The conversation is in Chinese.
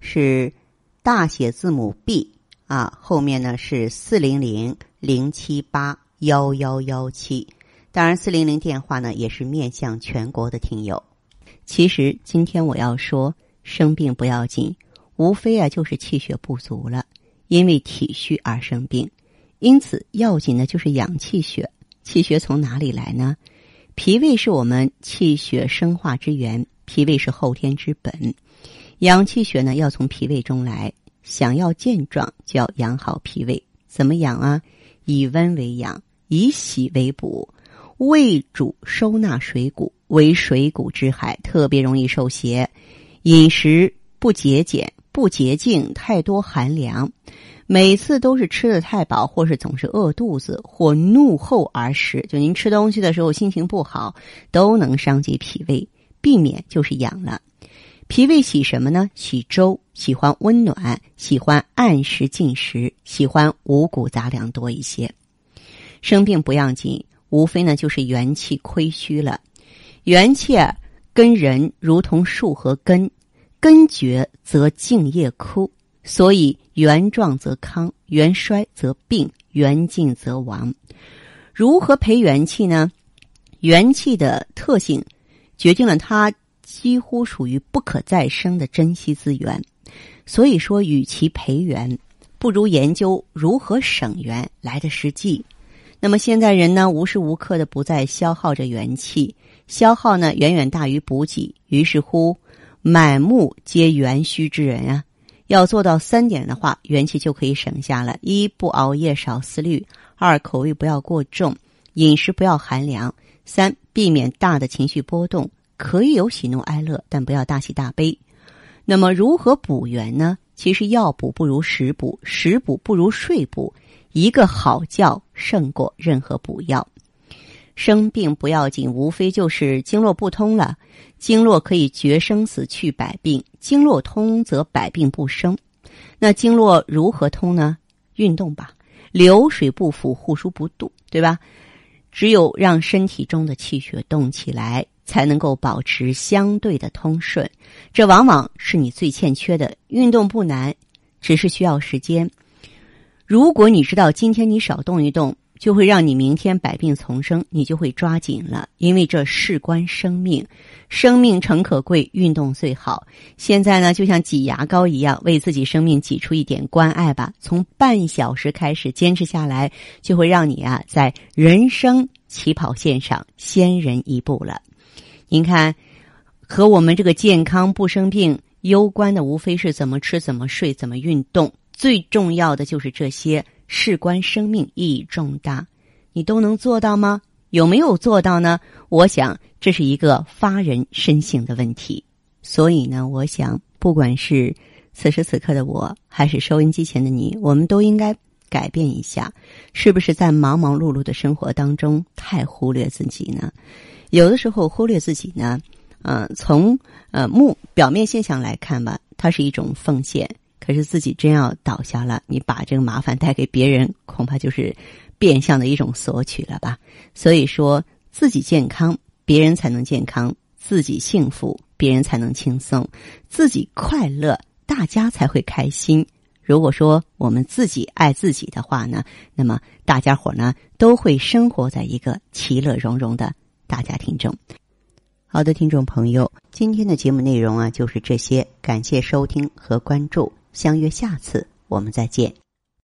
是大写字母 B 啊，后面呢是四零零零七八幺幺幺七。当然，四零零电话呢也是面向全国的听友。其实今天我要说。生病不要紧，无非啊就是气血不足了，因为体虚而生病。因此要紧的就是养气血。气血从哪里来呢？脾胃是我们气血生化之源，脾胃是后天之本。养气血呢，要从脾胃中来。想要健壮，就要养好脾胃。怎么养啊？以温为养，以喜为补。胃主收纳水谷，为水谷之海，特别容易受邪。饮食不节俭、不洁净，太多寒凉，每次都是吃的太饱，或是总是饿肚子，或怒后而食。就您吃东西的时候心情不好，都能伤及脾胃。避免就是养了。脾胃喜什么呢？喜粥，喜欢温暖，喜欢按时进食，喜欢五谷杂粮多一些。生病不要紧，无非呢就是元气亏虚了，元气。跟人如同树和根，根绝则茎叶枯，所以元壮则康，元衰则病，元尽则亡。如何培元气呢？元气的特性决定了它几乎属于不可再生的珍惜资源。所以说，与其培元，不如研究如何省元来的实际。那么现在人呢，无时无刻的不在消耗着元气。消耗呢远远大于补给，于是乎满目皆元虚之人啊。要做到三点的话，元气就可以省下了：一不熬夜少思虑；二口味不要过重，饮食不要寒凉；三避免大的情绪波动，可以有喜怒哀乐，但不要大喜大悲。那么如何补元呢？其实药补不如食补，食补不如睡补，一个好觉胜过任何补药。生病不要紧，无非就是经络不通了。经络可以决生死、去百病，经络通则百病不生。那经络如何通呢？运动吧，流水不腐，户枢不蠹，对吧？只有让身体中的气血动起来，才能够保持相对的通顺。这往往是你最欠缺的。运动不难，只是需要时间。如果你知道今天你少动一动。就会让你明天百病丛生，你就会抓紧了，因为这事关生命，生命诚可贵，运动最好。现在呢，就像挤牙膏一样，为自己生命挤出一点关爱吧。从半小时开始坚持下来，就会让你啊，在人生起跑线上先人一步了。您看，和我们这个健康不生病攸关的，无非是怎么吃、怎么睡、怎么运动，最重要的就是这些。事关生命，意义重大，你都能做到吗？有没有做到呢？我想这是一个发人深省的问题。所以呢，我想，不管是此时此刻的我，还是收音机前的你，我们都应该改变一下，是不是在忙忙碌碌的生活当中太忽略自己呢？有的时候忽略自己呢，嗯，从呃目表面现象来看吧，它是一种奉献。可是自己真要倒下了，你把这个麻烦带给别人，恐怕就是变相的一种索取了吧。所以说，自己健康，别人才能健康；自己幸福，别人才能轻松；自己快乐，大家才会开心。如果说我们自己爱自己的话呢，那么大家伙呢都会生活在一个其乐融融的大家庭中。好的，听众朋友，今天的节目内容啊就是这些，感谢收听和关注。相约下次，我们再见。